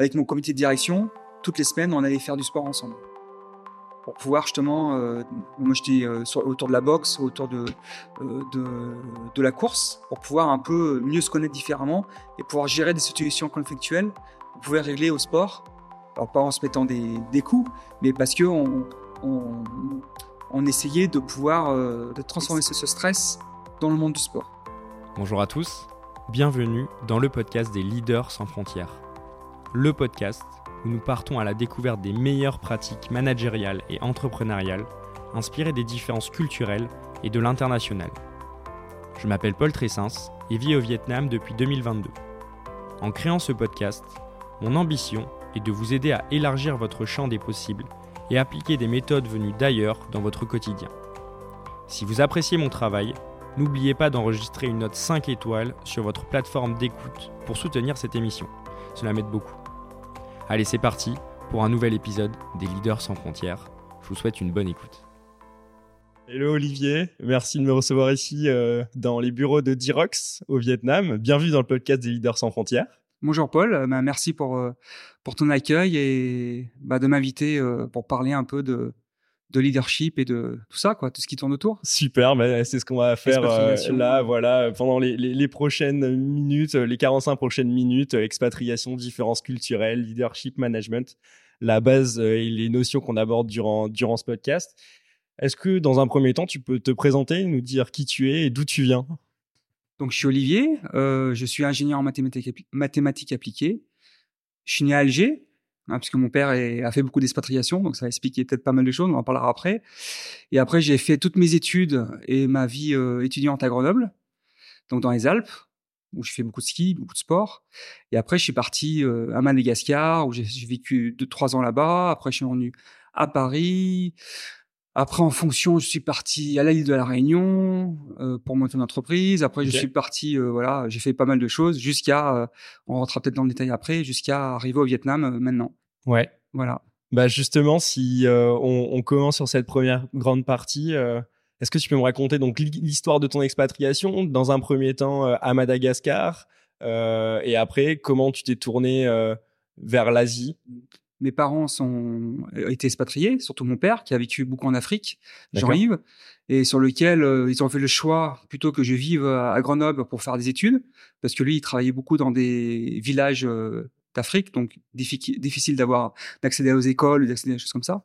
avec mon comité de direction, toutes les semaines, on allait faire du sport ensemble. Pour pouvoir justement, euh, moi j'étais euh, autour de la boxe, autour de, euh, de, de, la course, pour pouvoir un peu mieux se connaître différemment et pouvoir gérer des situations conflictuelles, pour pouvoir régler au sport, alors pas en se mettant des, des coups, mais parce que on, on, essayait de pouvoir de transformer ce stress dans le monde du sport. Bonjour à tous, bienvenue dans le podcast des leaders sans frontières. Le podcast où nous partons à la découverte des meilleures pratiques managériales et entrepreneuriales, inspirées des différences culturelles et de l'international. Je m'appelle Paul Tressens et vis au Vietnam depuis 2022. En créant ce podcast, mon ambition est de vous aider à élargir votre champ des possibles et appliquer des méthodes venues d'ailleurs dans votre quotidien. Si vous appréciez mon travail, n'oubliez pas d'enregistrer une note 5 étoiles sur votre plateforme d'écoute pour soutenir cette émission. Cela m'aide beaucoup. Allez, c'est parti pour un nouvel épisode des Leaders sans frontières. Je vous souhaite une bonne écoute. Hello Olivier, merci de me recevoir ici euh, dans les bureaux de Dirox au Vietnam. Bienvenue dans le podcast des Leaders sans frontières. Bonjour Paul, euh, bah, merci pour, euh, pour ton accueil et bah, de m'inviter pour parler un peu de, de leadership et de tout ça, quoi, tout ce qui tourne autour. Super, bah, c'est ce qu'on va faire euh, là, voilà, pendant les, les, les, prochaines minutes, les 45 prochaines minutes, euh, expatriation, différences culturelles, leadership, management, la base euh, et les notions qu'on aborde durant, durant ce podcast. Est-ce que dans un premier temps, tu peux te présenter, nous dire qui tu es et d'où tu viens? Donc, je suis Olivier, euh, je suis ingénieur en mathématiques, mathématiques appliquées. Je suis né à Alger, Hein, puisque mon père a fait beaucoup d'expatriation, donc ça explique peut-être pas mal de choses, on en parlera après. Et après, j'ai fait toutes mes études et ma vie euh, étudiante à Grenoble, donc dans les Alpes, où je fais beaucoup de ski, beaucoup de sport. Et après, je suis parti euh, à Madagascar, où j'ai vécu deux, trois ans là-bas. Après, je suis revenu à Paris. Après, en fonction, je suis parti à l'île de la Réunion euh, pour monter une entreprise. Après, je suis parti, euh, voilà, j'ai fait pas mal de choses jusqu'à, euh, on rentrera peut-être dans le détail après, jusqu'à arriver au Vietnam maintenant. Ouais. Voilà. Bah justement, si on, on, commence sur cette première grande partie, est-ce que tu peux me raconter donc l'histoire de ton expatriation dans un premier temps à Madagascar et après comment tu t'es tourné vers l'Asie? Mes parents sont été expatriés, surtout mon père qui a vécu beaucoup en Afrique, Jean-Yves, et sur lequel euh, ils ont fait le choix plutôt que je vive à Grenoble pour faire des études, parce que lui il travaillait beaucoup dans des villages euh, d'Afrique, donc difficile d'avoir d'accéder aux écoles, d'accéder à des choses comme ça.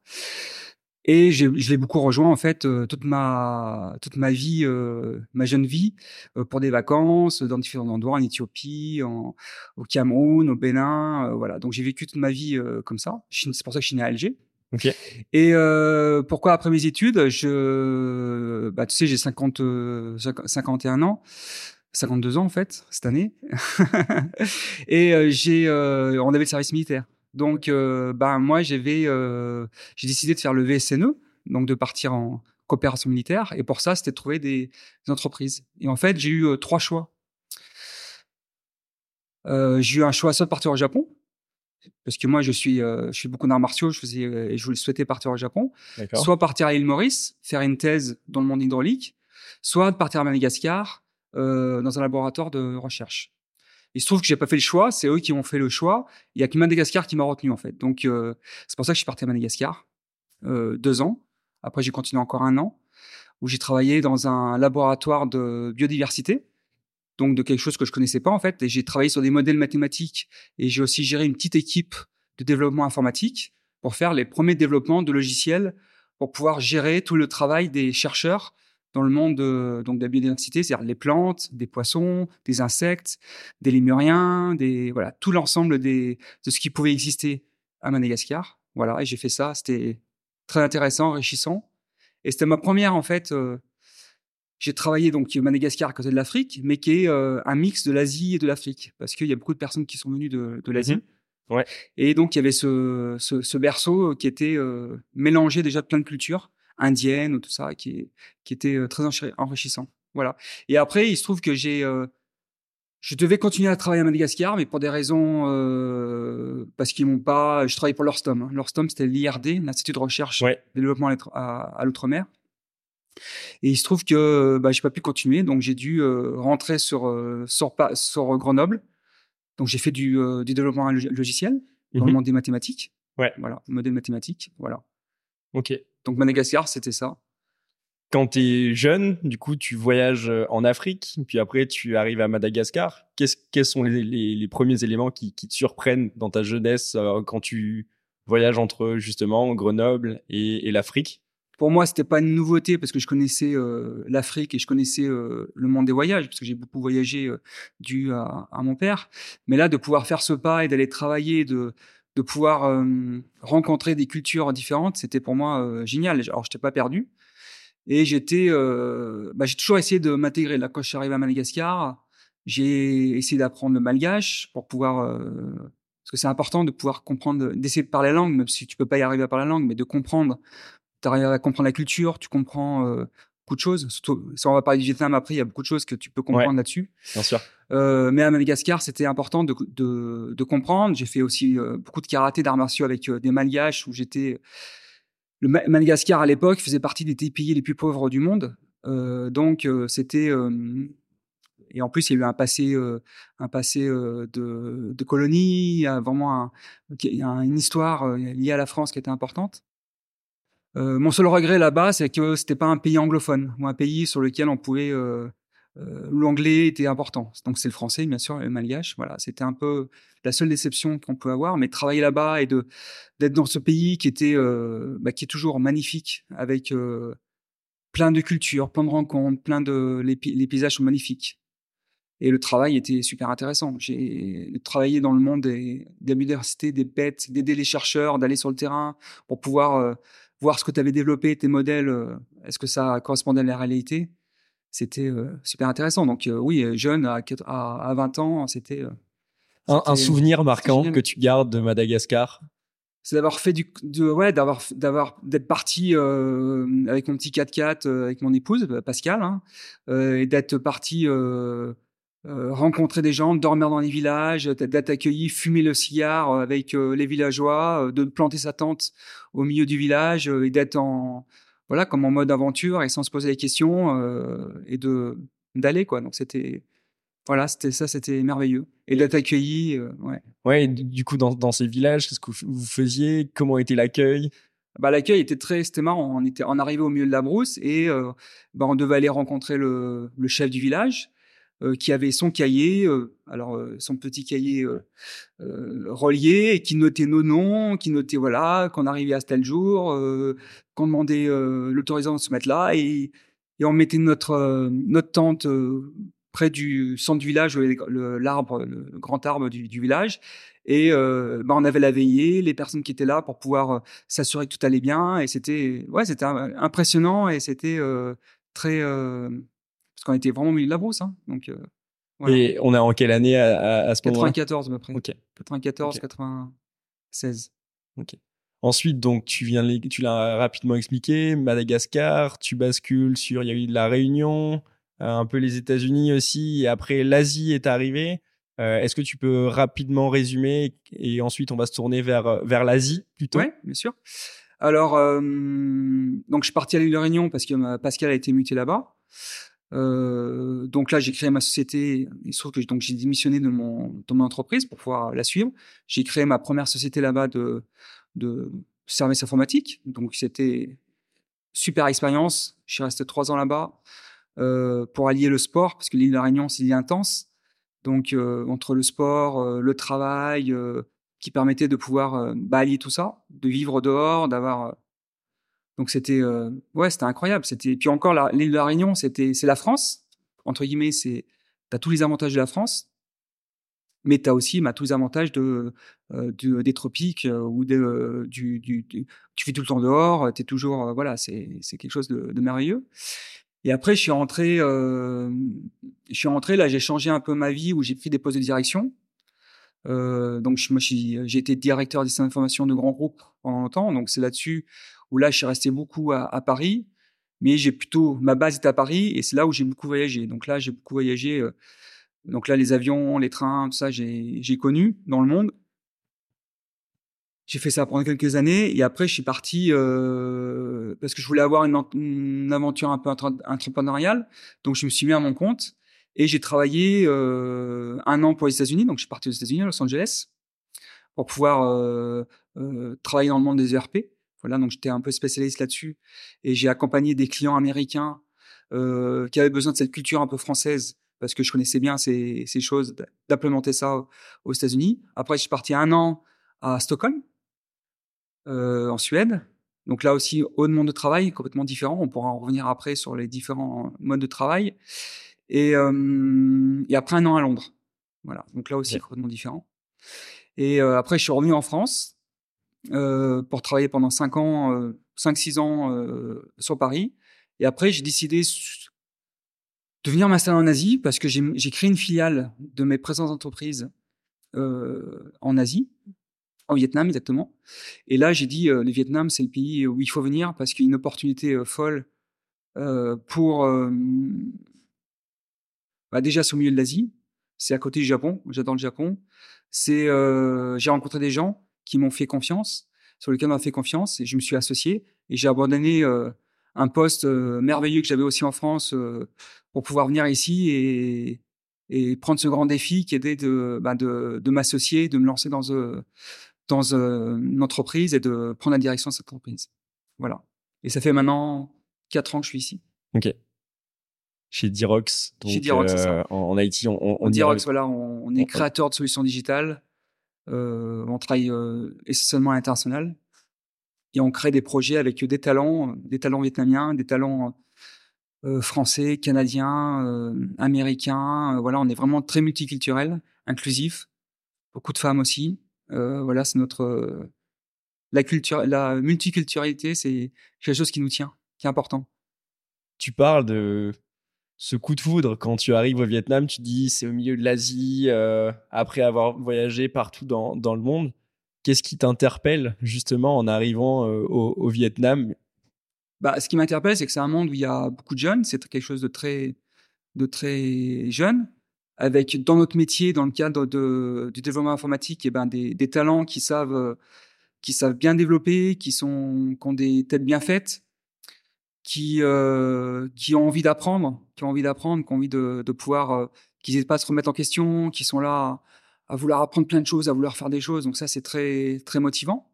Et je l'ai beaucoup rejoint en fait euh, toute ma toute ma vie, euh, ma jeune vie, euh, pour des vacances dans différents endroits, en Éthiopie, en, au Cameroun, au Bénin, voilà. Donc j'ai vécu toute ma vie comme ça. C'est pour ça que je suis né à Alger. Okay. Et pourquoi après mes études, je, bah tu sais, j'ai 50, 51 ans. 52 ans en fait cette année et j'ai on avait le service militaire donc, euh, ben moi, j'avais, euh, j'ai décidé de faire le VSNE, donc de partir en coopération militaire. Et pour ça, c'était de trouver des, entreprises. Et en fait, j'ai eu euh, trois choix. j'ai eu un choix soit de partir au Japon, parce que moi, je suis, je suis beaucoup d'arts martiaux, je faisais, et je souhaitais partir au Japon. Soit partir à l'île Maurice, faire une thèse dans le monde hydraulique, soit de partir à Madagascar, dans un laboratoire de recherche. Il se trouve que j'ai pas fait le choix, c'est eux qui ont fait le choix. Il y a que Madagascar qui m'a retenu en fait. Donc euh, c'est pour ça que je suis parti à Madagascar euh, deux ans. Après j'ai continué encore un an où j'ai travaillé dans un laboratoire de biodiversité, donc de quelque chose que je connaissais pas en fait. Et j'ai travaillé sur des modèles mathématiques et j'ai aussi géré une petite équipe de développement informatique pour faire les premiers développements de logiciels pour pouvoir gérer tout le travail des chercheurs dans le monde de, donc de la biodiversité, c'est-à-dire les plantes, des poissons, des insectes, des lémuriens, des voilà tout l'ensemble de ce qui pouvait exister à Madagascar. Voilà, et j'ai fait ça. C'était très intéressant, enrichissant. Et c'était ma première en fait. Euh, j'ai travaillé donc Madagascar à côté de l'Afrique, mais qui est euh, un mix de l'Asie et de l'Afrique, parce qu'il y a beaucoup de personnes qui sont venues de, de l'Asie. Mhm. Ouais. Et donc il y avait ce, ce, ce berceau qui était euh, mélangé déjà de plein de cultures indienne ou tout ça, qui, qui était très enrichissant. Voilà. Et après, il se trouve que j'ai, euh, je devais continuer à travailler à Madagascar, mais pour des raisons, euh, parce qu'ils m'ont pas, je travaillais pour l'Orstom. Hein. L'Orstom, c'était l'IRD, l'Institut de recherche et développement à, à l'outre-mer. Et il se trouve que bah, j'ai pas pu continuer, donc j'ai dû rentrer sur, sur, sur Grenoble. Donc j'ai fait du, du développement logiciel. dans le mhm. monde des mathématiques. Ouais. Voilà, modèle mathématique, voilà. Ok. Donc Madagascar, c'était ça. Quand tu es jeune, du coup, tu voyages euh, en Afrique, puis après tu arrives à Madagascar. quels sont les, premiers éléments qui, te surprennent dans ta jeunesse euh, quand tu voyages entre justement Grenoble et l'Afrique? Pour moi, c'était pas une nouveauté parce que je connaissais euh, l'Afrique et je connaissais euh, le monde des voyages parce que j'ai beaucoup voyagé euh, dû à, à, mon père. Mais là, de pouvoir faire ce pas et d'aller travailler, de de pouvoir rencontrer des cultures différentes, c'était pour moi génial. Alors, j'étais pas perdu et j'étais, bah, j'ai toujours essayé de m'intégrer. Là, quand je suis arrivé à Madagascar, j'ai essayé d'apprendre le malgache pour pouvoir parce que c'est important de pouvoir comprendre, d'essayer de parler la langue, même si tu peux pas y arriver à parler la langue, mais de comprendre tu arrives à comprendre la culture, tu comprends euh, beaucoup de choses. Surtout, si on va parler du Vietnam après, il y a beaucoup de choses que tu peux comprendre là-dessus. Bien sûr. Euh, mais à Madagascar, c'était important de, de, de comprendre. J'ai fait aussi euh, beaucoup de karaté, d'arts martiaux avec des malgaches où j'étais. Le Madagascar à l'époque faisait partie des pays les plus pauvres du monde. donc c'était et en plus il y a eu un passé un passé de, de colonie, il y a vraiment un, il y a une histoire liée à la France qui était importante. Euh, mon seul regret là-bas, c'est que c'était pas un pays anglophone ou un pays sur lequel on pouvait euh, euh, l'anglais était important. Donc c'est le français, bien sûr, le malgache. Voilà, c'était un peu la seule déception qu'on peut avoir. Mais travailler là-bas et de d'être dans ce pays qui était bah, qui est toujours magnifique avec plein de cultures, plein de rencontres, plein de les, les, paysages sont magnifiques. Et le travail était super intéressant. J'ai travaillé dans le monde des, des universités, des bêtes, d'aider les chercheurs, d'aller sur le terrain pour pouvoir voir ce que tu avais développé, tes modèles, euh, est-ce que ça correspondait à la réalité? C'était euh, super intéressant. Donc euh, oui, jeune, à, à, 20 ans, c'était... Un, souvenir marquant que tu gardes de Madagascar? C'est d'avoir fait du de, ouais d'avoir d'avoir d'être parti avec mon petit 4x4 avec mon épouse Pascal hein, et d'être parti euh, rencontrer des gens, dormir dans les villages, d'être accueilli, fumer le cigare euh, avec euh, les villageois, de planter sa tente au milieu du village et d'être en voilà comme en mode aventure et sans se poser les questions et de d'aller quoi. Donc c'était voilà, c'était ça, c'était merveilleux et d'être accueilli. ouais. Ouais. du coup, dans, dans ces villages, qu'est-ce que vous faisiez? Comment était l'accueil? Bah, l'accueil était très, c'était marrant. On était, on arrivait au milieu de la brousse et bah, on devait aller rencontrer le, le chef du village euh, qui avait son cahier, euh, alors euh, son petit cahier relié, et qui notait nos noms, qui notait voilà qu'on arrivait à tel jour, qu'on demandait l'autorisation de se mettre là, et, on mettait notre notre tente près du centre du village, l'arbre, le, grand arbre du, village. Et bah, on avait la veillée, les personnes qui étaient là pour pouvoir s'assurer que tout allait bien. Et c'était, ouais, c'était impressionnant et c'était très, parce qu'on était vraiment au milieu de la brousse. Hein, donc, euh, Et on est en quelle année à, à, ce moment-là? 94 à peu près. Ok. 94, 96. Ok. Ensuite, donc, tu viens, tu l'as rapidement expliqué, Madagascar, tu bascules sur, il y a eu de la Réunion, euh, un peu les États-Unis aussi, et après l'Asie est arrivée. Euh, est-ce que tu peux rapidement résumer et ensuite on va se tourner vers vers l'Asie plutôt? Oui, bien sûr. Alors, donc je suis parti à l'île de Réunion parce que Pascal a été muté là-bas. Euh, donc là, j'ai créé ma société. Il se trouve que donc j'ai démissionné de mon, de mon entreprise pour pouvoir la suivre. J'ai créé ma première société là-bas de, de services informatiques. Donc c'était super expérience. Je suis resté trois ans là-bas euh, pour allier le sport parce que l'île de la Réunion c'est intense. Donc euh, entre le sport, le travail, qui permettait de pouvoir bah, allier tout ça, de vivre dehors, d'avoir donc c'était euh, ouais, c'était incroyable. C'était puis encore l'île de la Réunion, c'était c'est la France entre guillemets. C'est t'as tous les avantages de la France, mais t'as aussi bah, tous les avantages de, euh, des tropiques euh, ou de, du, du, du, tu fais tout le temps dehors. T'es toujours voilà, c'est c'est quelque chose de, merveilleux. Et après, je suis rentré, je suis rentré là, j'ai changé un peu ma vie où j'ai pris des postes de direction. donc moi, j'ai été directeur des systèmes d'information de grands groupes pendant longtemps. Donc c'est là-dessus où là, je suis resté beaucoup à, Paris, mais j'ai plutôt ma base est à Paris et c'est là où j'ai beaucoup voyagé. Donc là, j'ai beaucoup voyagé. Euh, donc là, les avions, les trains, tout ça, j'ai connu dans le monde. J'ai fait ça pendant quelques années et après, je suis parti euh, parce que je voulais avoir une, aventure un peu entrepreneuriale. Donc, je me suis mis à mon compte et j'ai travaillé euh, un an pour les États-Unis. Donc, je suis parti aux États-Unis, à Los Angeles pour pouvoir travailler dans le monde des ERP. Voilà, donc j'étais un peu spécialiste là-dessus et j'ai accompagné des clients américains qui avaient besoin de cette culture un peu française parce que je connaissais bien ces, ces choses, d'implémenter ça aux États-Unis. Après, je suis parti un an à Stockholm, euh, en Suède. Donc là aussi, autre monde de travail complètement différent. On pourra en revenir après sur les différents modes de travail. Et, euh, et après un an à Londres. Voilà. Donc là aussi, complètement différent. Et euh, après, je suis revenu en France euh, pour travailler pendant 5 ans, 5-6 ans sur Paris. Et après, j'ai décidé de venir m'installer en Asie parce que j'ai créé une filiale de mes présentes entreprises en Asie au Vietnam exactement. Et là, j'ai dit, euh, le Vietnam, c'est le pays où il faut venir parce qu'il y a une opportunité euh, folle euh, pour... Bah, déjà, c'est au milieu de l'Asie. C'est à côté du Japon. J'adore le Japon. C'est, j'ai rencontré des gens qui m'ont fait confiance, sur lesquels on m'a fait confiance, et je me suis associé. Et j'ai abandonné un poste merveilleux que j'avais aussi en France pour pouvoir venir ici et, et prendre ce grand défi qui était de, bah, de, de m'associer, de me lancer dans, dans euh, une entreprise et de prendre la direction de cette entreprise. Voilà. Et ça fait maintenant quatre ans que je suis ici. Ok. Chez Dirox. Chez Dirox, ça. Euh, en, en, IT, on, on, on Dirox, voilà, on, est créateur de solutions digitales. Euh, on travaille euh, essentiellement à l'international et on crée des projets avec des talents, des talents vietnamiens, des talents euh, français, canadiens, américains. voilà, on est vraiment très multiculturel, inclusif, beaucoup de femmes aussi. Voilà, c'est notre la culture, la multiculturalité, c'est quelque chose qui nous tient, qui est important. Tu parles de ce coup de foudre quand tu arrives au Vietnam. Tu dis c'est au milieu de l'Asie, euh, après avoir voyagé partout dans, dans le monde. Qu'est-ce qui t'interpelle justement en arrivant au, au, Vietnam? Bah, ce qui m'interpelle, c'est que c'est un monde où il y a beaucoup de jeunes. C'est quelque chose de très, de très jeune avec dans notre métier, dans le cadre de, du développement informatique, et eh ben des, des, talents qui savent euh, qui savent bien développer, qui sont qui ont des têtes bien faites, qui euh, qui ont envie d'apprendre, qui ont envie d'apprendre, qui ont envie de, de pouvoir, euh, qui n'hésitent pas à se remettre en question, qui sont là à, vouloir apprendre plein de choses, à vouloir faire des choses. Donc ça c'est très très motivant.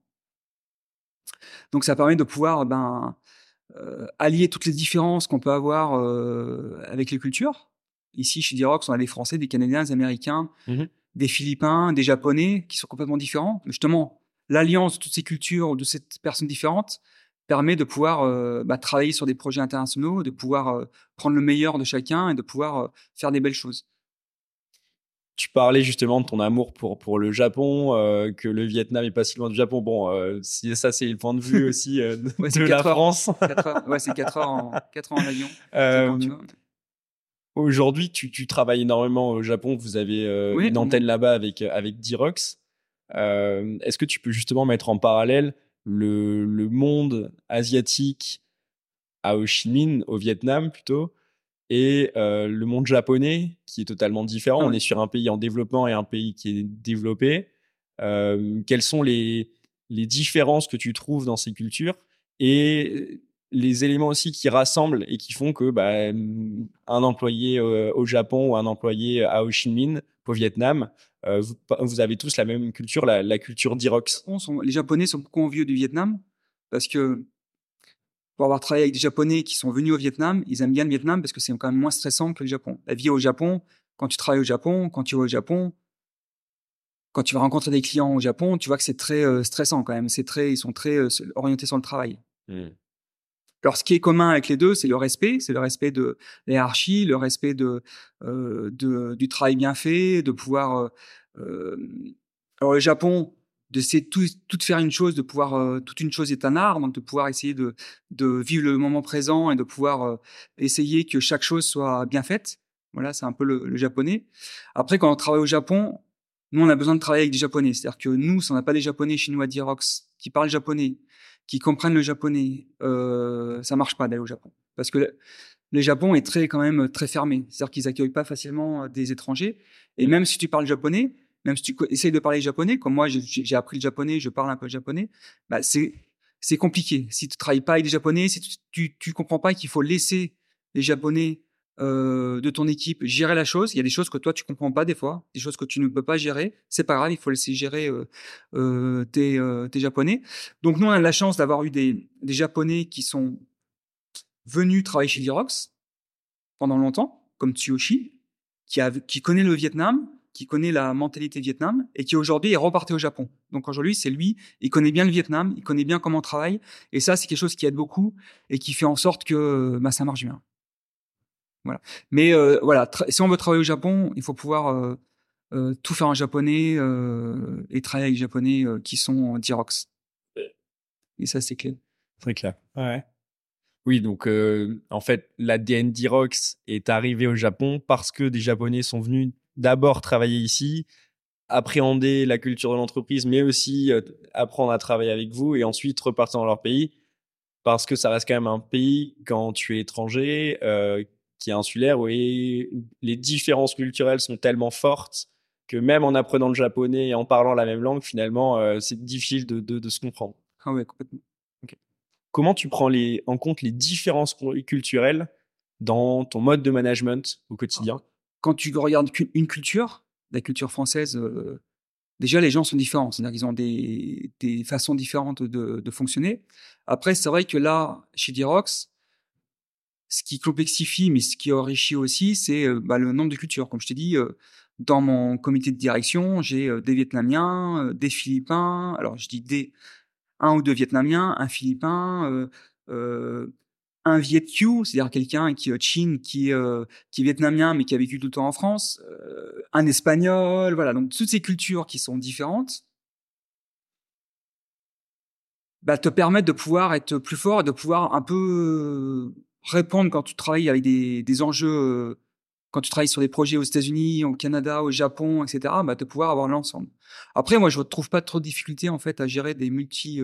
Donc ça permet de pouvoir ben euh, allier toutes les différences qu'on peut avoir euh, avec les cultures Ici, chez Dirox, on a des Français, des Canadiens, des Américains, mmh des Philippins, des Japonais, qui sont complètement différents. Justement, l'alliance de toutes ces cultures, de ces personnes différentes, permet de pouvoir euh, bah, travailler sur des projets internationaux, de pouvoir euh, prendre le meilleur de chacun et de pouvoir euh, faire des belles choses. Tu parlais justement de ton amour pour, pour le Japon, que le Vietnam est pas si loin du Japon. Bon, si ça c'est le point de vue aussi de, la France. Ouais, c'est 4 heures, en, 4 heures en avion. Aujourd'hui, tu, tu, travailles énormément au Japon. Vous avez euh, une antenne là-bas avec, euh, avec Dirox. Euh, Est-ce que tu peux justement mettre en parallèle le, le monde asiatique à Ho Chi Minh, au Vietnam plutôt, et euh, le monde japonais qui est totalement différent. Ah On est sur un pays en développement et un pays qui est développé. Euh, quelles sont les, les différences que tu trouves dans ces cultures et les éléments aussi qui rassemblent et qui font que bah, un employé euh, au Japon ou un employé à Ho Chi Minh, au Vietnam, euh, vous, avez tous la même culture, la, culture d'Irox. Les Japonais sont beaucoup envieux du Vietnam parce que pour avoir travaillé avec des Japonais qui sont venus au Vietnam, ils aiment bien le Vietnam parce que c'est quand même moins stressant que le Japon. La vie au Japon, quand tu travailles au Japon, quand tu vas au Japon, quand tu vas rencontrer des clients au Japon, tu vois que c'est très euh, stressant quand même. C'est très, ils sont très orientés sur le travail. Mmh. Alors, ce qui est commun avec les deux, c'est le respect, c'est le respect de l'hierarchie, le respect de, euh, de, du travail bien fait, de pouvoir. Euh, euh alors, le Japon, d'essayer tout, tout faire une chose, de pouvoir euh, toute une chose est un art, donc de pouvoir essayer de, de vivre le moment présent et de pouvoir euh, essayer que chaque chose soit bien faite. Voilà, c'est un peu le, le, japonais. Après, quand on travaille au Japon, nous, on a besoin de travailler avec des japonais. C'est-à-dire que nous, si on n'a pas des japonais chinois d'Irox qui parlent japonais, qui comprennent le japonais, euh, ça marche pas d'aller au Japon parce que le Japon est très quand même très fermé, c'est-à-dire qu'ils accueillent pas facilement euh, des étrangers. Et même si tu parles japonais, même si tu essayes de parler japonais, comme moi j'ai appris le japonais, je parle un peu japonais, bah c'est c'est compliqué. Si tu travailles pas avec des japonais, si tu tu, tu comprends pas qu'il faut laisser les japonais de ton équipe gérer la chose. Il y a des choses que toi tu comprends pas des fois, des choses que tu ne peux pas gérer. C'est pas grave, il faut laisser gérer tes, tes, japonais. Donc nous on a la chance d'avoir eu des, des japonais qui sont venus travailler chez Dirox pendant longtemps, comme Tsuyoshi, qui, a, qui connaît le Vietnam, qui connaît la mentalité Vietnam et qui aujourd'hui est reparti au Japon. Donc aujourd'hui, c'est lui, il connaît bien le Vietnam, il connaît bien comment on travaille et ça, c'est quelque chose qui aide beaucoup et qui fait en sorte que bah, ça marche bien. Voilà. Mais euh, voilà, si on veut travailler au Japon, il faut pouvoir euh, euh, tout faire en japonais et travailler avec les japonais qui sont en Dirox. Et ça, c'est clair. Très clair. Ouais. Oui, donc en fait, l'ADN Dirox est arrivé au Japon parce que des Japonais sont venus d'abord travailler ici, appréhender la culture de l'entreprise, mais aussi euh, apprendre à travailler avec vous et ensuite repartir dans leur pays. Parce que ça reste quand même un pays, quand tu es étranger, euh, qui est insulaire, où les différences culturelles sont tellement fortes que même en apprenant le japonais et en parlant la même langue, finalement, euh, c'est difficile de, de, se comprendre. Ah ouais, complètement. Comment tu prends les, en compte les différences culturelles dans ton mode de management au quotidien? Quand tu regardes une culture, la culture française, euh, déjà les gens sont différents, c'est-à-dire qu'ils ont des, des, façons différentes de, de fonctionner. Après, c'est vrai que là, chez Dirox, ce qui complexifie, mais ce qui enrichit aussi, c'est euh, bah, le nombre de cultures. Comme je t'ai dit, euh, dans mon comité de direction, j'ai des Vietnamiens, des Philippins. Alors, je dis des un ou deux Vietnamiens, un Philippin, un Viet c'est-à-dire quelqu'un qui est Chine, qui, euh, qui est vietnamien mais qui a vécu tout le temps en France, euh, un espagnol, voilà. Donc toutes ces cultures qui sont différentes, bah, te permettent de pouvoir être plus fort et de pouvoir un peu euh, répondre quand tu travailles avec des, des enjeux, quand tu travailles sur des projets aux États-Unis, au Canada, au Japon, etc. Bah, de pouvoir avoir l'ensemble. Après, moi, je ne trouve pas trop de difficultés en fait à gérer des multi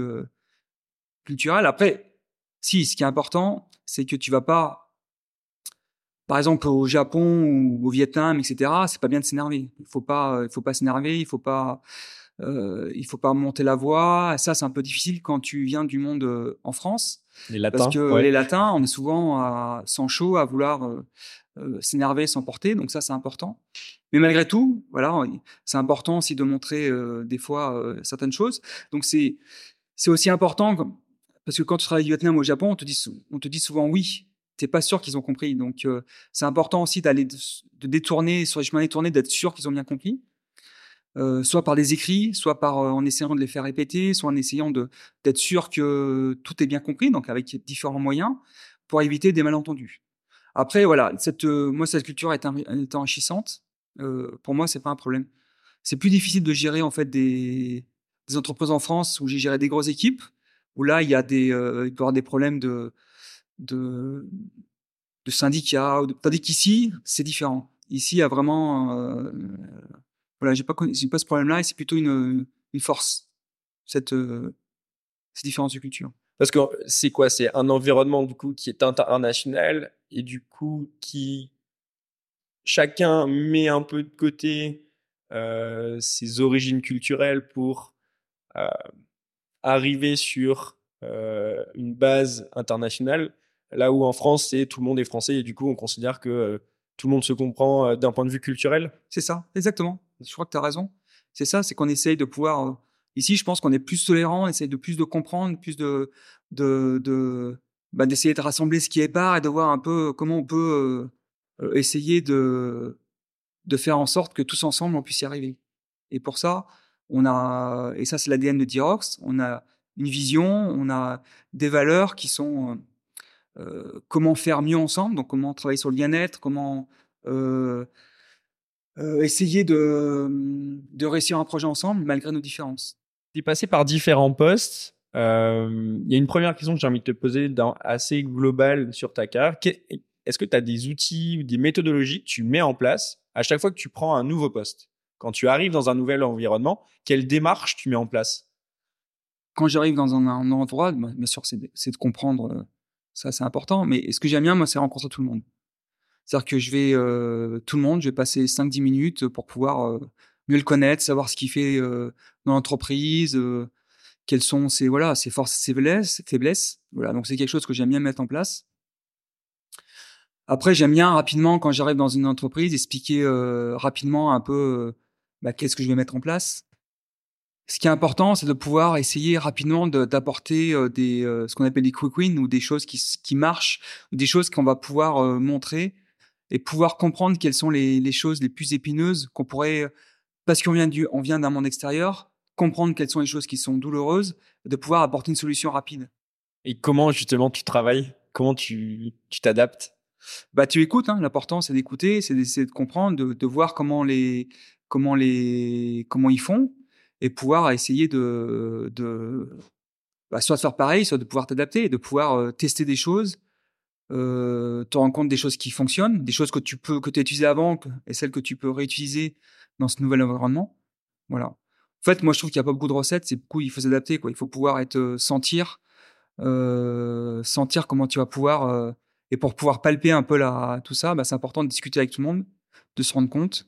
culturels. Après, si, ce qui est important, c'est que tu vas pas, par exemple au Japon ou au Vietnam, etc. C'est pas bien de s'énerver. Il faut pas, il faut pas s'énerver. Il faut pas, euh, il faut pas monter la voix. Ça, c'est un peu difficile quand tu viens du monde euh, en France. Les latins. Parce que les latins, on est souvent à, sans chaud à vouloir euh, euh, s'énerver, s'emporter. Donc ça, c'est important. Mais malgré tout, voilà, c'est important aussi de montrer euh, des fois certaines choses. Donc c'est, c'est aussi important parce que quand tu travailles au Vietnam ou au Japon, on te dit, on te dit souvent oui. T'es pas sûr qu'ils ont compris. Donc, c'est important aussi d'aller de, détourner sur les chemins détournés, d'être sûr qu'ils ont bien compris. Euh, soit par des écrits, soit par euh, en essayant de les faire répéter, soit en essayant d'être sûr que tout est bien compris, donc avec différents moyens pour éviter des malentendus. Après, voilà, cette moi cette culture est, enrichissante. pour moi, c'est pas un problème. C'est plus difficile de gérer en fait des, entreprises en France où j'ai géré des grosses équipes où là, il y a des, euh, il peut y avoir des problèmes de, syndicats. Tandis qu'ici, c'est différent. Ici, il y a vraiment, euh, voilà, j'ai pas, j'ai pas ce problème-là et c'est plutôt une, une force, cette, euh, ces différences de culture. Parce que c'est quoi? C'est un environnement du coup qui est international et du coup qui chacun met un peu de côté euh, ses origines culturelles pour euh, arriver sur euh, une base internationale, là où en France, c'est tout le monde est français et du coup, on considère que euh, tout le monde se comprend euh, d'un point de vue culturel. C'est ça, exactement. Je crois que tu as raison. C'est ça, c'est qu'on essaye de pouvoir. Ici, je pense qu'on est plus tolérant, on essaye de plus de comprendre, plus de, de, de bah, d'essayer de rassembler ce qui est part et de voir un peu comment on peut essayer de, de faire en sorte que tous ensemble on puisse y arriver. Et pour ça, on a, et ça c'est l'ADN de Dirox, on a une vision, on a des valeurs qui sont euh, euh, comment faire mieux ensemble, donc comment travailler sur le bien-être, comment euh, essayer de, de réussir un projet ensemble malgré nos différences. Tu es passé par différents postes. Il y a une première question que j'ai envie de te poser dans, assez globale sur ta carrière. Est-ce que tu as des outils ou des méthodologies que tu mets en place à chaque fois que tu prends un nouveau poste? Quand tu arrives dans un nouvel environnement, quelle démarche tu mets en place? Quand j'arrive dans un, endroit, bien sûr, c'est de, comprendre, euh, ça c'est important, mais ce que j'aime bien, moi, c'est rencontrer tout le monde. C'est-à-dire que je vais, euh, tout le monde, je vais passer 5-10 minutes pour pouvoir euh, mieux le connaître, savoir ce qu'il fait dans l'entreprise, quelles sont ses, voilà, ses forces, ses faiblesses. Voilà, donc c'est quelque chose que j'aime bien mettre en place. Après, j'aime bien rapidement quand j'arrive dans une entreprise expliquer rapidement un peu bah, qu'est-ce que je vais mettre en place. Ce qui est important, c'est de pouvoir essayer rapidement d'apporter des ce qu'on appelle des quick wins ou des choses qui, qui marchent, ou des choses qu'on va pouvoir montrer et pouvoir comprendre quelles sont les, les choses les plus épineuses qu'on pourrait parce qu'on vient du on vient d'un monde extérieur comprendre quelles sont les choses qui sont douloureuses, de pouvoir apporter une solution rapide. Et comment justement tu travailles? Comment tu t'adaptes? Bah tu écoutes. Hein. L'important c'est d'écouter, c'est d'essayer de comprendre, de, de, voir comment les comment les comment ils font et pouvoir essayer de de bah, soit de faire pareil, soit de pouvoir t'adapter, de pouvoir euh, tester des choses, euh, te rendre compte des choses qui fonctionnent, des choses que tu peux que tu as utilisées avant et celles que tu peux réutiliser dans ce nouvel environnement. Voilà. En fait, moi, je trouve qu'il n'y a pas beaucoup de recettes. C'est beaucoup, il faut s'adapter. Il faut pouvoir être euh, sentir, euh, sentir comment tu vas pouvoir. Euh, et pour pouvoir palper un peu là, tout ça, bah, c'est important de discuter avec tout le monde, de se rendre compte,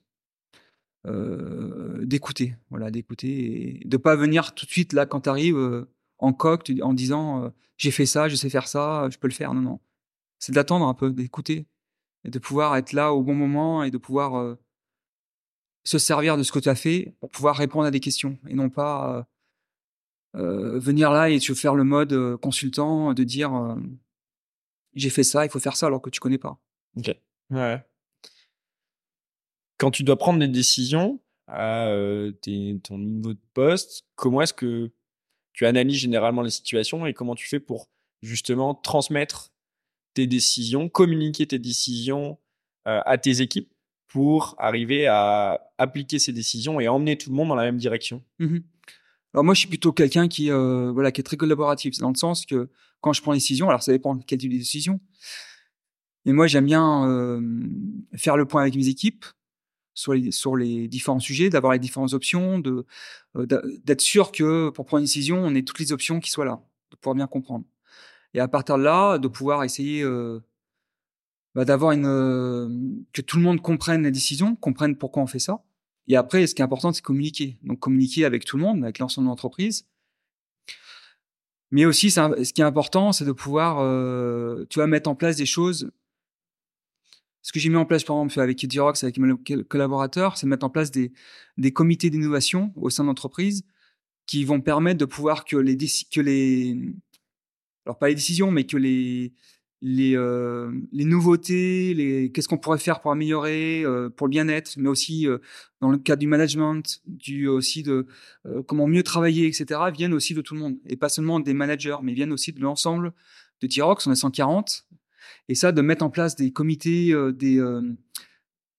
d'écouter, voilà, d'écouter, et de pas venir tout de suite là quand tu arrives en coq en disant j'ai fait ça, je sais faire ça, je peux le faire. Non, non. C'est d'attendre un peu, d'écouter et de pouvoir être là au bon moment et de pouvoir se servir de ce que tu as fait pour pouvoir répondre à des questions et non pas euh, euh venir là et tu faire le mode euh, consultant de dire euh, j'ai fait ça, il faut faire ça alors que tu connais pas. Ok. Ouais. Quand tu dois prendre des décisions à ton niveau de poste, comment est-ce que tu analyses généralement les situations et comment tu fais pour justement transmettre tes décisions, communiquer tes décisions à tes équipes pour arriver à appliquer ces décisions et emmener tout le monde dans la même direction. Mmh Alors moi, je suis plutôt quelqu'un qui, euh, voilà, qui est très collaboratif, dans le sens que quand je prends une décision, alors ça dépend de quel type de décision, mais moi j'aime bien euh, faire le point avec mes équipes sur les, sur les différents sujets, d'avoir les différentes options, euh, d'être sûr que pour prendre une décision, on ait toutes les options qui soient là, de pouvoir bien comprendre. Et à partir de là, de pouvoir essayer euh, bah, d'avoir une euh, que tout le monde comprenne la décision, comprenne pourquoi on fait ça. Et après, ce qui est important, c'est communiquer. Donc communiquer avec tout le monde, avec l'ensemble de l'entreprise. Mais aussi, ce qui est important, c'est de pouvoir, euh, tu vois, mettre en place des choses. Ce que j'ai mis en place, par exemple, avec Edirox, avec mes collaborateurs, c'est mettre en place des, des comités d'innovation au sein de l'entreprise qui vont permettre de pouvoir que les, que les, alors pas les décisions, mais que les, les, euh, les nouveautés, les qu'est-ce qu'on pourrait faire pour améliorer, euh, pour le bien-être, mais aussi euh, dans le cadre du management, du aussi de comment mieux travailler, etc. viennent aussi de tout le monde et pas seulement des managers, mais viennent aussi de l'ensemble de T-Rox. On est 140 et ça de mettre en place des comités, des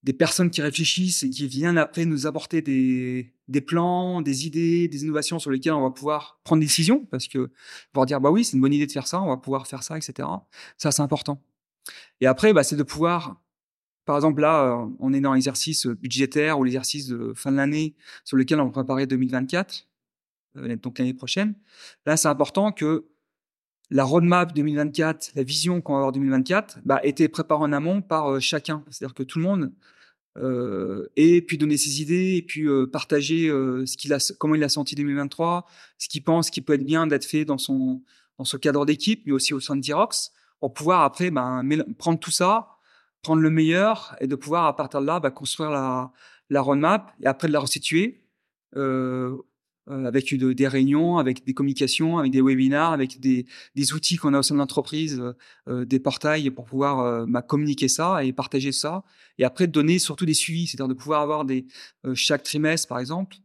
des personnes qui réfléchissent et qui viennent après nous apporter des, plans, des idées, des innovations sur lesquelles on va pouvoir prendre des décisions, parce que pouvoir dire bah oui c'est une bonne idée de faire ça, on va pouvoir faire ça, etc. Ça c'est important. Et après bah, c'est de pouvoir, par exemple là euh, on est dans l'exercice budgétaire ou l'exercice de fin de l'année sur lequel on va préparer 2024, euh, donc l'année prochaine. Là c'est important que la roadmap 2024, la vision qu'on va avoir 2024, bah, était préparée en amont par euh, chacun. C'est-à-dire que tout le monde euh, et puis donner ses idées et puis euh, partager ce qu'il a, comment il a senti 2023, ce qu'il pense qui peut être bien d'être fait dans son dans ce cadre d'équipe, mais aussi au sein de Dirox, pour pouvoir après ben, prendre tout ça, prendre le meilleur et de pouvoir à partir de là ben, construire la, roadmap et après de la restituer euh, avec des réunions, avec des communications, avec des webinars, avec des, des outils qu'on a au sein de l'entreprise, euh, euh, des portails pour pouvoir bah, communiquer ça et partager ça. Et après, donner surtout des suivis, c'est-à-dire de pouvoir avoir des chaque trimestre, par exemple,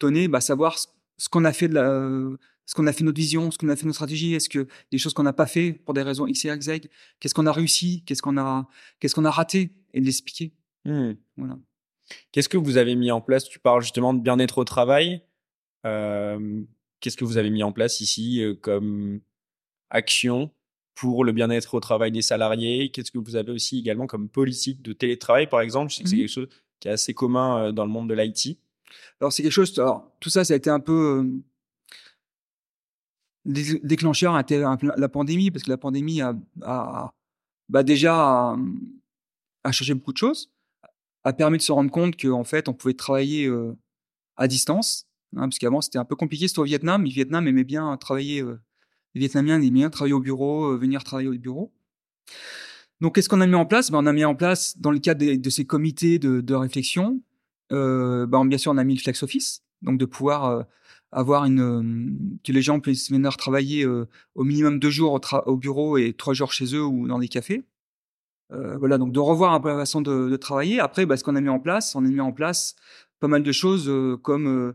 donner, bah, savoir ce, qu'on a fait de la, ce qu'on a fait notre vision, ce qu'on a fait notre stratégie, est-ce que des choses qu'on n'a pas fait pour des raisons X, Y, Z, qu'est-ce qu'on a réussi, qu'est-ce qu'on a, qu'est-ce qu'on a raté, et de l'expliquer. Mmh. Voilà. Qu'est-ce que vous avez mis en place? Tu parles justement de bien-être au travail. Qu'est-ce que vous avez mis en place ici comme action pour le bien-être au travail des salariés? Qu'est-ce que vous avez aussi également comme politique de télétravail, par exemple? Je sais que c'est mmh quelque chose qui est assez commun dans le monde de l'IT. Alors, c'est quelque chose. Alors, tout ça, ça a été un peu déclencheur a été la pandémie, parce que la pandémie a, bah déjà a, changé beaucoup de choses, a permis de se rendre compte qu'en fait, on pouvait travailler à distance Parce qu'avant c'était un peu compliqué, c'était au Vietnam. Le Vietnam aimait bien travailler, euh, les Vietnamiens aimaient bien travailler au bureau, euh, venir travailler au bureau. Donc, qu'est-ce qu'on a mis en place? Ben, On a mis en place, dans le cadre de, ces comités de, réflexion, euh, ben, bien sûr, on a mis le flex office, donc de pouvoir avoir une que les gens puissent venir travailler au minimum deux jours au, au, bureau et trois jours chez eux ou dans des cafés. voilà, donc de revoir un peu la façon de, travailler. Après, ben, ce qu'on a mis en place, on a mis en place pas mal de choses comme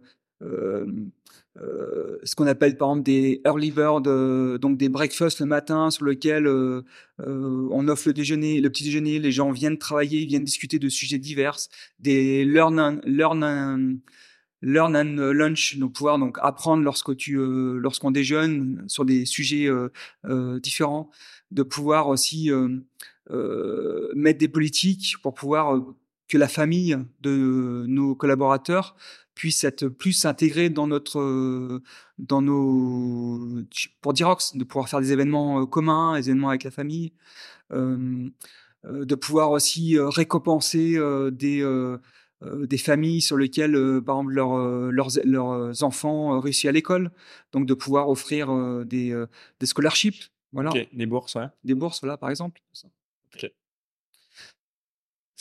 ce qu'on appelle par exemple des early bird, euh, donc des breakfasts le matin sur lequel euh, on offre le petit déjeuner, les gens viennent travailler, viennent discuter de sujets divers, des learn and, learn and, learn and lunch, donc pouvoir donc apprendre lorsque tu lorsqu'on déjeune sur des sujets différents, de pouvoir aussi mettre des politiques pour pouvoir que la famille de nos collaborateurs puisse être plus intégré dans notre dans nos pour Dirox de pouvoir faire des événements communs des événements avec la famille euh, de pouvoir aussi récompenser des des familles sur lesquelles par exemple leurs leurs leurs enfants réussissent à l'école. Donc de pouvoir offrir des des scholarships voilà. Des bourses ouais. des bourses là par exemple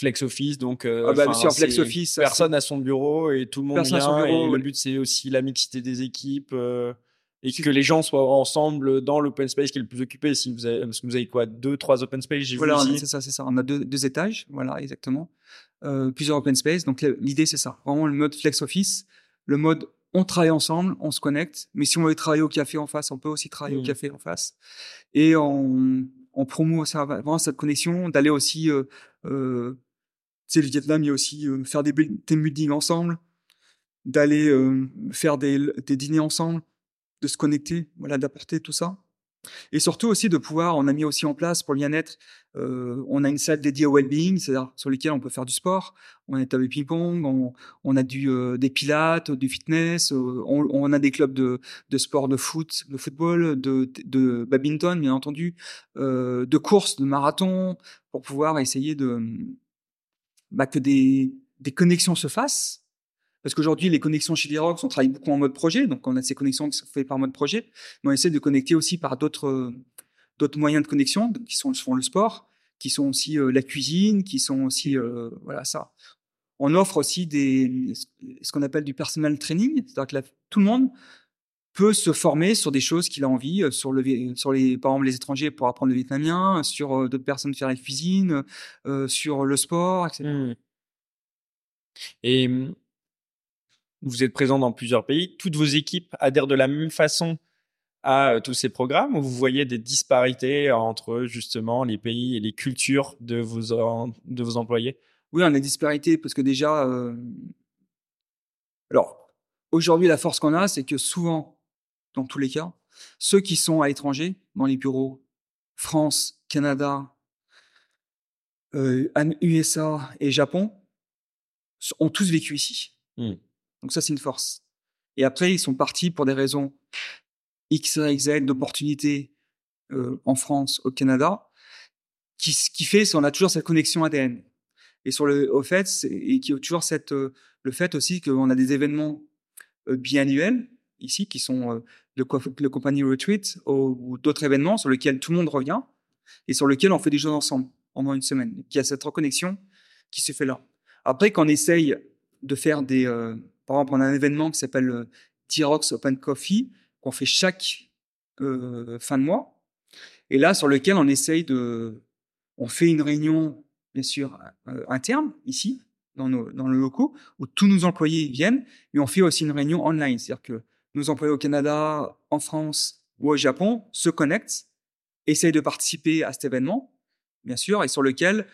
flex office donc euh, ah bah, flex office personne à son bureau et tout le monde vient et le but c'est aussi la mixité des équipes euh, et que les gens soient ensemble dans l'open space qui est le plus occupé. Si vous avez parce que vous avez quoi deux trois open space j'ai voilà c'est ça c'est ça. On a deux, deux étages voilà exactement. Euh, plusieurs open space donc l'idée c'est ça. Vraiment le mode flex office le mode on travaille ensemble, on se connecte, mais si on veut travailler au café en face, on peut aussi travailler au mmh. café en face. Et on, on promeut vraiment cette connexion, d'aller aussi euh, euh, sais, le Vietnam, il y a aussi euh, faire des team ensemble, d'aller euh, faire des, des, dîners ensemble, de se connecter, voilà, d'apporter tout ça. Et surtout aussi de pouvoir, on a mis aussi en place pour le bien-être, euh, on a une salle dédiée au well-being, c'est-à-dire sur lesquelles on peut faire du sport. On a des ping-pong, on, a du, euh, des pilates, du fitness, on, a des clubs de, de sport de foot, de football, de, de badminton, bien entendu, de course, de marathon, pour pouvoir essayer de, bah, que des, connexions se fassent. Parce qu'aujourd'hui, les connexions chez Lirox, on travaille beaucoup en mode projet, donc on a ces connexions qui sont faites par mode projet, mais on essaie de connecter aussi par d'autres d'autres moyens de connexion, qui sont, sont le sport, qui sont aussi euh, la cuisine, qui sont aussi euh, voilà ça. On offre aussi des ce qu'on appelle du personal training, c'est-à-dire que tout le monde peut se former sur des choses qu'il a envie, euh, sur, le, sur les, par exemple les étrangers pour apprendre le vietnamien, sur euh, d'autres personnes faire la cuisine, euh, sur le sport, etc. Mmh. Et mmh, vous êtes présent dans plusieurs pays. Toutes vos équipes adhèrent de la même façon à tous ces programmes ou vous voyez des disparités entre justement les pays et les cultures de vos, de vos employés? Oui, on a des disparités parce que déjà, alors aujourd'hui, la force qu'on a, c'est que souvent, dans tous les cas. Ceux qui sont à l'étranger, dans les bureaux France, Canada, euh, USA et Japon, ont tous vécu ici. Mmh. Donc ça, c'est une force. Et après, ils sont partis pour des raisons X, Y, Z d'opportunités euh, en France, au Canada, qui, qui fait, c'est on a toujours cette connexion ADN. Et sur le, au fait, et qui a toujours cette, euh, le fait aussi qu'on a des événements euh, biannuels ici, qui sont euh, le, le Company Retreat ou, d'autres événements sur lesquels tout le monde revient et sur lesquels on fait des choses ensemble pendant une semaine. Il y a cette reconnexion qui se fait là. Après, quand on essaye de faire des... Euh, par exemple, on a un événement qui s'appelle euh, T-Rox Open Coffee qu'on fait chaque fin de mois. Et là, sur lequel on essaye de... On fait une réunion, bien sûr, interne, ici, dans nos, dans nos locaux, où tous nos employés viennent, mais on fait aussi une réunion online. C'est-à-dire que nos employés au Canada, en France ou au Japon se connectent, essayent de participer à cet événement, bien sûr, et sur lequel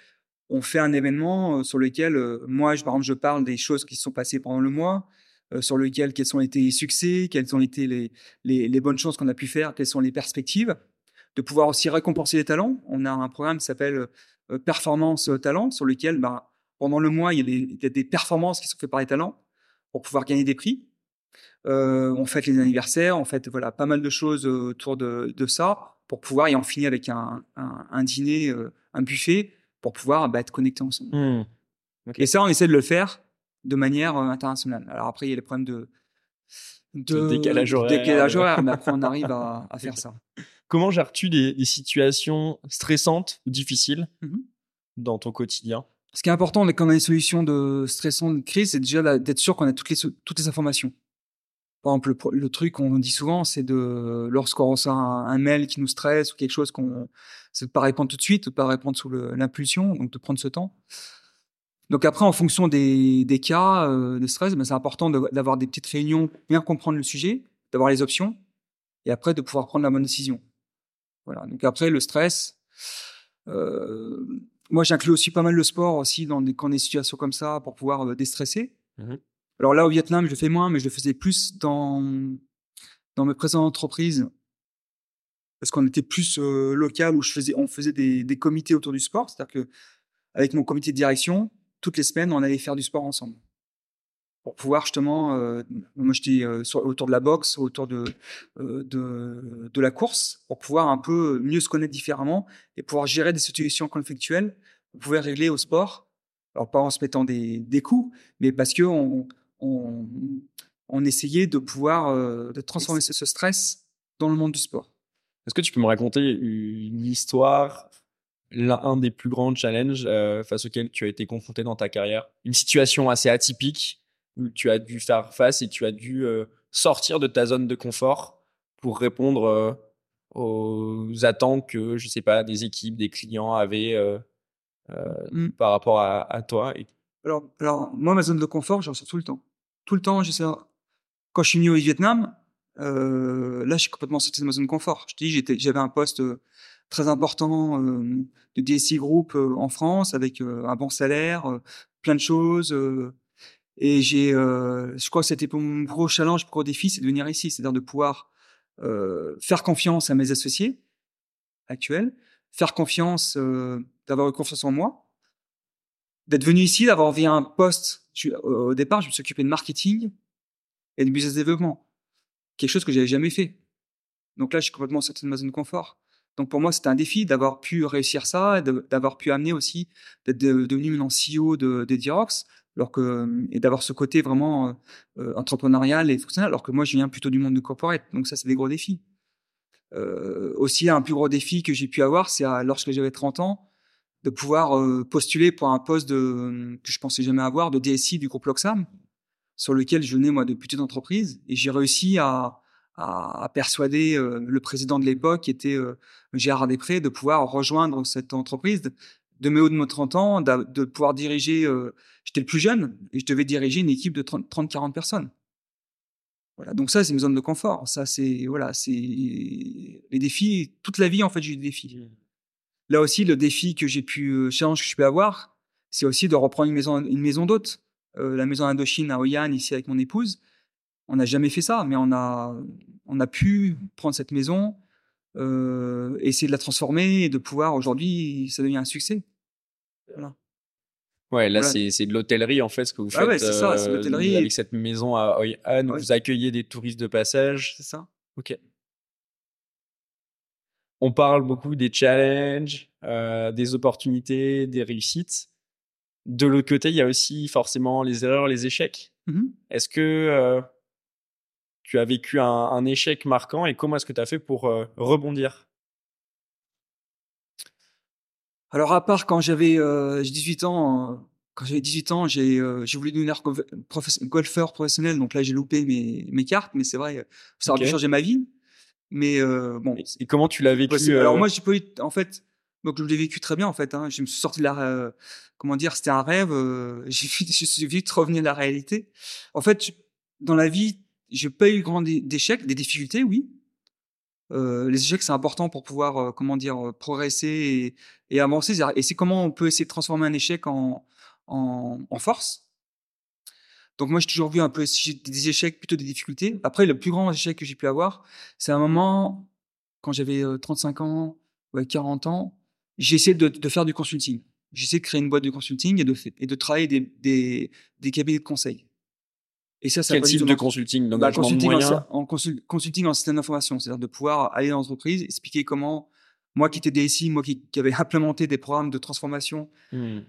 on fait un événement euh, sur lequel euh, moi, je, par exemple, je parle des choses qui se sont passées pendant le mois, euh, sur lequel quels ont été les succès, quelles ont été les, bonnes choses qu'on a pu faire, quelles sont les perspectives, de pouvoir aussi récompenser les talents. On a un programme qui s'appelle Performance Talent, sur lequel, bah, pendant le mois, il y a des performances qui sont faites par les talents pour pouvoir gagner des prix. Euh, on fête les anniversaires, on fait voilà pas mal de choses autour de, de ça pour pouvoir et on finit avec un, un, un dîner, euh, un buffet pour pouvoir bah, être connectés ensemble. Mmh. Et ça, on essaie de le faire de manière euh, internationale. Alors après, il y a les problèmes de, de, décalage horaire, décalage horaire mais après on arrive à, à faire ça. Comment gères-tu des, situations stressantes difficiles mmh dans ton quotidien? Ce qui est important quand on a une solution de stressante de crise, c'est déjà d'être sûr qu'on a toutes les, toutes les informations. Par exemple, le, truc qu'on dit souvent, c'est de lorsqu'on reçoit un, mail qui nous stresse ou quelque chose qu'on, c'est de pas répondre tout de suite, de pas répondre sous l'impulsion, donc de prendre ce temps. Donc après, en fonction des, cas euh, de stress, ben c'est important d'avoir des petites réunions, bien comprendre le sujet, d'avoir les options, et après de pouvoir prendre la bonne décision. Voilà. Donc après, le stress, euh, moi j'inclus aussi pas mal le sport aussi dans des, quand des situations comme ça pour pouvoir euh, déstresser. Mmh Alors là, au Vietnam, je le fais moins, mais je le faisais plus dans dans mes présentes entreprises. Parce qu'on était plus euh, local où je faisais, on faisait des, comités autour du sport, c'est-à-dire que avec mon comité de direction, toutes les semaines, on allait faire du sport ensemble. Pour pouvoir justement, euh, moi j'étais euh, autour de la boxe, autour de, de, la course, pour pouvoir un peu mieux se connaître différemment et pouvoir gérer des situations conflictuelles, on pouvait régler au sport, alors pas en se mettant des, des coups, mais parce que on, on, on essayait de pouvoir de transformer ce, ce stress dans le monde du sport. Est-ce que tu peux me raconter une histoire l'un des plus grands challenges euh, face auxquels tu as été confronté dans ta carrière? Une situation assez atypique où tu as dû faire face et tu as dû euh, sortir de ta zone de confort pour répondre euh, aux attentes que, je sais pas, des équipes, des clients avaient mmh. par rapport à, toi alors, alors, moi, ma zone de confort, j'en sors tout le temps. Tout le temps, j'essaie. Quand je suis venu au Vietnam, là, je suis complètement sorti de ma zone de confort. Je te dis, j'avais un poste très important euh, de DSI Group euh, en France avec euh, un bon salaire, plein de choses. et j'ai, je crois que c'était mon gros challenge, mon gros défi, c'est de venir ici, c'est-à-dire de pouvoir faire confiance à mes associés actuels, faire confiance, d'avoir confiance en moi, d'être venu ici, d'avoir vu un poste. au départ, je me suis occupé de marketing et de business développement, quelque chose que j'avais jamais fait. Donc là, je suis complètement sorti de ma zone de confort. Donc pour moi, c'était un défi d'avoir pu réussir ça, d'avoir pu amener aussi, d'être devenu maintenant CEO de, de Dirox, alors que, et d'avoir ce côté vraiment euh, euh, entrepreneurial et fonctionnel, alors que moi, je viens plutôt du monde de corporate. Donc ça, c'est des gros défis. Euh, aussi, un plus gros défi que j'ai pu avoir, c'est lorsque j'avais 30 ans, de pouvoir euh, postuler pour un poste de, que je pensais jamais avoir, de DSI du groupe Loxam, sur lequel je venais, moi, de petites entreprises. Et j'ai réussi à, à, persuader euh, le président de l'époque, qui était euh, Gérard Després, de pouvoir rejoindre cette entreprise de mes hauts de mes 30 ans, de, pouvoir diriger. Euh, j'étais le plus jeune et je devais diriger une équipe de 30-40 personnes. Voilà, donc ça, c'est une zone de confort. Ça, c'est voilà, c'est les défis. Toute la vie, en fait, j'ai eu des défis. Là aussi, le défi que j'ai pu, challenge que je peux avoir, c'est aussi de reprendre une maison, une maison d'hôte. la maison Indochine à Oyan, ici avec mon épouse on n'a jamais fait ça, mais on a, on a pu prendre cette maison, euh, essayer de la transformer et de pouvoir aujourd'hui, ça devient un succès. Voilà. Ouais, là c'est de l'hôtellerie en fait ce que vous ah faites. c'est ça, c'est euh, l'hôtellerie. Avec cette maison à Hoi An, vous accueillez des touristes de passage. C'est ça. Ok. On parle beaucoup des challenges, euh, des opportunités, des réussites. De l'autre côté, il y a aussi forcément les erreurs, les échecs. Mmh Est-ce que euh, tu as vécu un, échec marquant et comment est-ce que tu as fait pour euh, rebondir? Alors, à part quand j'avais 18 euh, ans, quand j'avais 18 ans, j'ai voulu devenir golfeur professionnel. Donc là, j'ai loupé mes, mes cartes, mais c'est vrai, ça aurait dû changer ma vie. Mais bon. Et comment tu l'as vécu Alors moi, j'ai pas eu, en fait, donc je l'ai vécu très bien en fait. Hein. Je me suis sorti de la, comment dire, c'était un rêve. j'ai je suis vite revenu à la réalité. En fait, dans la vie, j'ai pas eu grand d'échecs, des difficultés, oui. Euh, les échecs, c'est important pour pouvoir, euh, comment dire, euh, progresser et, et avancer. Et c'est comment on peut essayer de transformer un échec en, en, en force. Donc moi, j'ai toujours vu un peu des échecs, plutôt des difficultés. Après, le plus grand échec que j'ai pu avoir, c'est un moment, quand j'avais 35 ans, ouais, 40 ans, j'ai essayé de, de, faire du consulting. J'ai essayé de créer une boîte de consulting et de, et de travailler des, des, des cabinets de conseil. Et ça, ça Quel type de consulting bah, consulting, en, consulting en système d'information, c'est-à-dire de pouvoir aller dans l'entreprise, expliquer comment, moi qui étais DSI, moi qui, qui avais implémenté des programmes de transformation, mmh.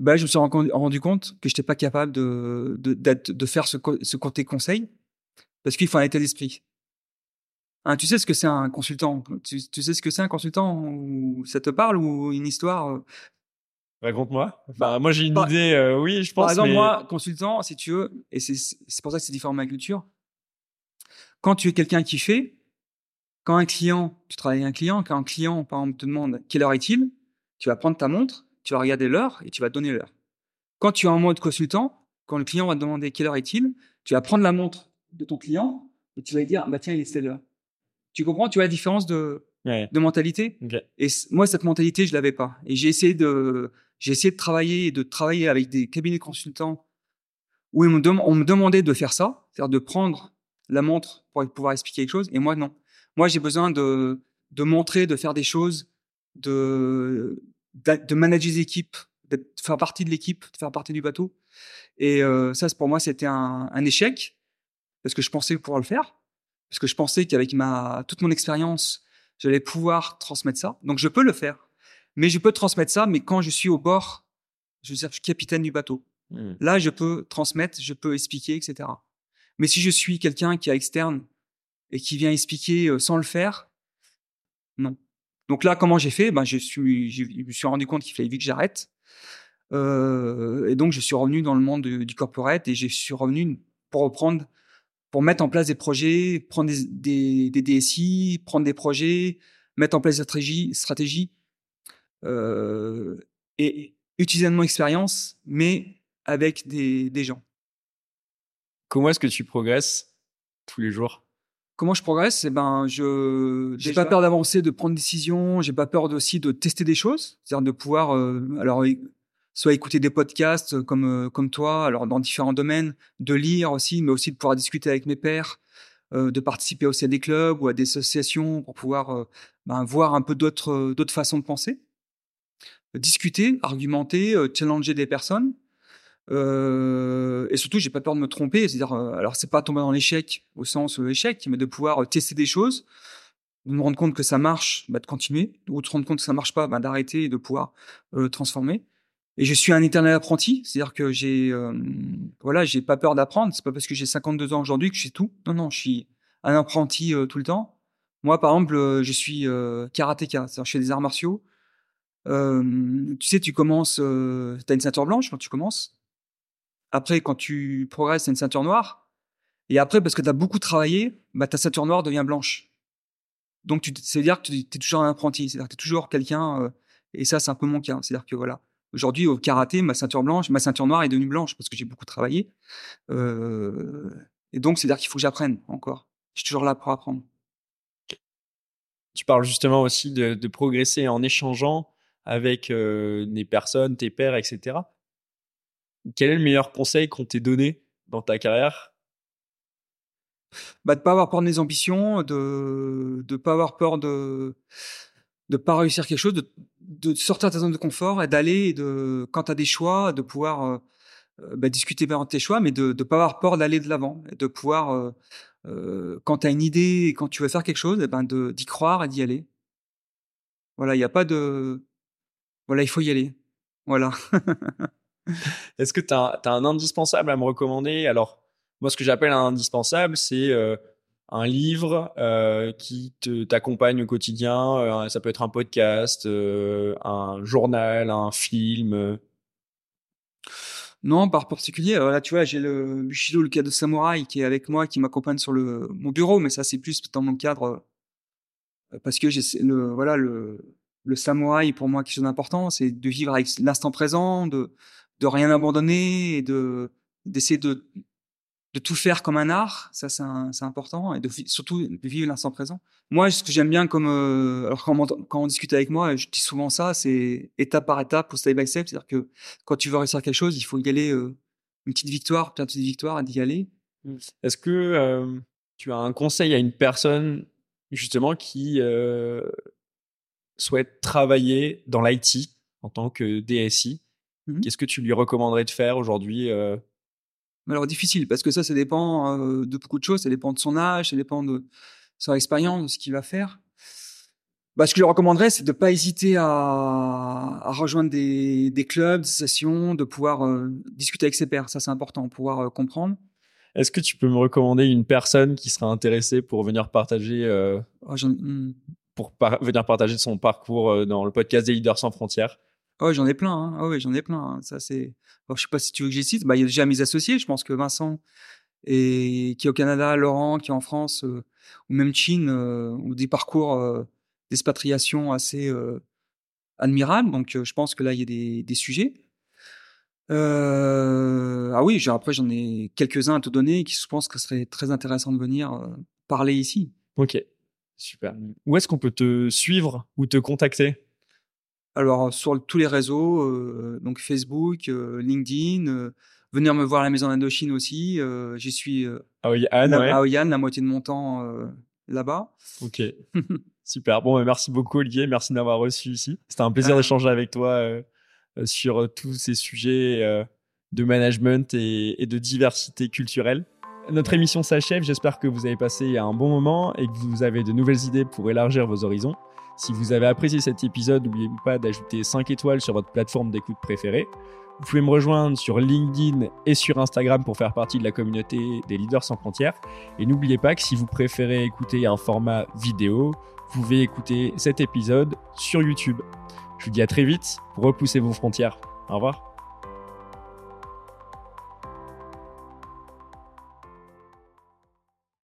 Bah, je me suis rendu compte que je n'étais pas capable de, de, de, faire ce, ce côté conseil, parce qu'il faut un état d'esprit. Hein, tu sais ce que c'est un consultant? Tu, sais ce que c'est un consultant? Ou ça te parle? Ou une histoire euh? Raconte-moi. Bah, moi, j'ai une idée. Euh, oui, je pense. Par exemple, moi, consultant, si tu veux, et c'est pour ça que c'est différent de ma culture. Quand tu es quelqu'un qui fait, quand un client, tu travailles avec un client, quand un client, par exemple, te demande quelle heure est-il, tu vas prendre ta montre, tu vas regarder l'heure et tu vas donner l'heure. Quand tu es en mode consultant, quand le client va te demander quelle heure est-il, tu vas prendre la montre de ton client et tu vas lui dire, bah tiens, il est telle heure. Tu comprends, tu vois la différence de, de mentalité? Et moi, cette mentalité, je l'avais pas. Et j'ai essayé de, j'ai essayé de travailler et de travailler avec des cabinets consultants où on me, on me demandait de faire ça, c'est-à-dire de prendre la montre pour pouvoir expliquer quelque chose. Et moi, non. Moi, j'ai besoin de, de montrer, de faire des choses, de, de manager des équipes, de faire partie de l'équipe, de faire partie du bateau. Et euh, ça, pour moi, c'était un, un, échec parce que je pensais pouvoir le faire, parce que je pensais qu'avec ma toute mon expérience, j'allais pouvoir transmettre ça. Donc, je peux le faire, mais je peux transmettre ça. Mais quand je suis au bord, je veux dire, je suis capitaine du bateau. Mmh. Là, je peux transmettre, je peux expliquer, etc. Mais si je suis quelqu'un qui est externe et qui vient expliquer euh, sans le faire, non. Donc là, comment j'ai fait? Ben, je suis, me suis rendu compte qu'il fallait vite que j'arrête. Euh, et donc, je suis revenu dans le monde du, corporate et je suis revenu pour reprendre, pour mettre en place des projets, prendre des, DSI, prendre des projets, mettre en place des stratégies, euh, et utiliser mon expérience, mais avec des gens. Comment est-ce que tu progresses tous les jours? Comment je progresse Eh ben, je j'ai pas peur d'avancer, de prendre des décisions. J'ai pas peur aussi de tester des choses, c'est-à-dire de pouvoir, euh, alors soit écouter des podcasts euh, comme euh, comme toi, alors dans différents domaines, de lire aussi, mais aussi de pouvoir discuter avec mes pairs, de participer aussi à des clubs ou à des associations pour pouvoir ben, voir un peu d'autres d'autres façons de penser, discuter, argumenter, challenger des personnes. Euh, et surtout, j'ai pas peur de me tromper. C'est-à-dire, euh, alors c'est pas tomber dans l'échec au sens euh, échec, mais de pouvoir euh, tester des choses, de me rendre compte que ça marche, bah, de continuer, ou de se rendre compte que ça marche pas, bah, d'arrêter et de pouvoir transformer. Et je suis un éternel apprenti, c'est-à-dire que j'ai, voilà, j'ai pas peur d'apprendre. C'est pas parce que j'ai 52 ans aujourd'hui que je sais tout. Non, non, je suis un apprenti tout le temps. Moi, par exemple, je suis karatéka, c'est-à-dire je fais des arts martiaux. tu sais, tu commences, tu as une ceinture blanche quand tu commences. Après, quand tu progresses, c'est une ceinture noire. Et après, parce que tu as beaucoup travaillé, bah, ta ceinture noire devient blanche. Donc, c'est-à-dire que tu es toujours un apprenti. C'est-à-dire que tu es toujours quelqu'un. Euh, et ça, c'est un peu mon cas. C'est-à-dire que voilà. Aujourd'hui, au karaté, ma ceinture blanche, ma ceinture noire est devenue blanche parce que j'ai beaucoup travaillé. Euh, et donc, c'est-à-dire qu'il faut que j'apprenne encore. Je suis toujours là pour apprendre. Tu parles justement aussi de, de progresser en échangeant avec euh, des personnes, tes pairs, etc. Quel est le meilleur conseil qu'on t'ait donné dans ta carrière? Bah, de pas avoir peur de mes ambitions, de ne pas avoir peur de de pas réussir quelque chose, de, sortir de ta zone de confort et d'aller, de quand tu as des choix, de pouvoir euh, euh, bah, discuter de tes choix, mais de ne pas avoir peur d'aller de l'avant, de pouvoir, euh, quand tu as une idée et quand tu veux faire quelque chose, eh ben d'y croire et d'y aller. Voilà, il n'y a pas de... Voilà, il faut y aller. Voilà. Est-ce que tu as, un indispensable à me recommander? Alors, moi, ce que j'appelle un indispensable, c'est euh, un livre euh, qui t'accompagne au quotidien. Euh, ça peut être un podcast, un journal, un film. Non, par particulier. là, tu vois, j'ai le Bushido, le de samouraï, qui est avec moi, qui m'accompagne sur le mon bureau, mais ça, c'est plus dans mon cadre parce que le voilà le le samouraï pour moi quelque chose d'important, c'est de vivre avec l'instant présent, de de rien abandonner et de d'essayer de de tout faire comme un art, ça c'est important, et de surtout de vivre l'instant présent. Moi, ce que j'aime bien, comme euh, alors quand on, quand on discute avec moi, je dis souvent ça, c'est étape par étape ou step by step, c'est-à-dire que quand tu veux réussir quelque chose, il faut y aller euh, une petite victoire, peut-être une victoire, d'y aller. Mmh. Est-ce que euh, tu as un conseil à une personne justement qui souhaite travailler dans l'IT en tant que DSI Mmh Qu'est-ce que tu lui recommanderais de faire aujourd'hui euh? Alors difficile parce que ça, ça dépend de beaucoup de choses. Ça dépend de son âge, ça dépend de son expérience, de ce qu'il va faire. Bah, ce que je lui recommanderais, c'est de pas hésiter à, à rejoindre des, des, clubs, des sessions, de pouvoir euh, discuter avec ses pairs. Ça, c'est important, pouvoir comprendre. Est-ce que tu peux me recommander une personne qui sera intéressée pour venir partager, euh, oh, hmm. pour venir partager son parcours dans le podcast des leaders sans frontières? Oh, j'en ai plein. Hein. Oh, oui, j'en ai plein. Hein. Ça, c'est. Oh, je sais pas si tu veux que j'y cite. Bah, il y a déjà mes associés. Je pense que Vincent et qui est au Canada, Laurent qui est en France, euh, ou même Chine, ou des parcours d'expatriation assez admirables. Donc, je pense que là, il y a des, des sujets. Euh, ah oui, après j'en ai quelques-uns à te donner qui je pense que serait très intéressant de venir euh, parler ici. Ok, super. Où est-ce qu'on peut te suivre ou te contacter? Alors sur tous les réseaux, euh, donc Facebook, LinkedIn, venir me voir à la maison d'Indochine aussi. J'y suis à Oyan, ouais. la moitié de mon temps là-bas. Ok. Super. Bon, merci beaucoup Olivier, merci d'avoir reçu ici. C'était un plaisir d'échanger avec toi euh, sur euh, tous ces sujets euh, de management et, de diversité culturelle. Notre émission s'achève, j'espère que vous avez passé un bon moment et que vous avez de nouvelles idées pour élargir vos horizons. Si vous avez apprécié cet épisode, n'oubliez pas d'ajouter 5 étoiles sur votre plateforme d'écoute préférée. Vous pouvez me rejoindre sur LinkedIn et sur Instagram pour faire partie de la communauté des leaders sans frontières. Et n'oubliez pas que si vous préférez écouter un format vidéo, vous pouvez écouter cet épisode sur YouTube. Je vous dis à très vite pour repousser vos frontières. Au revoir.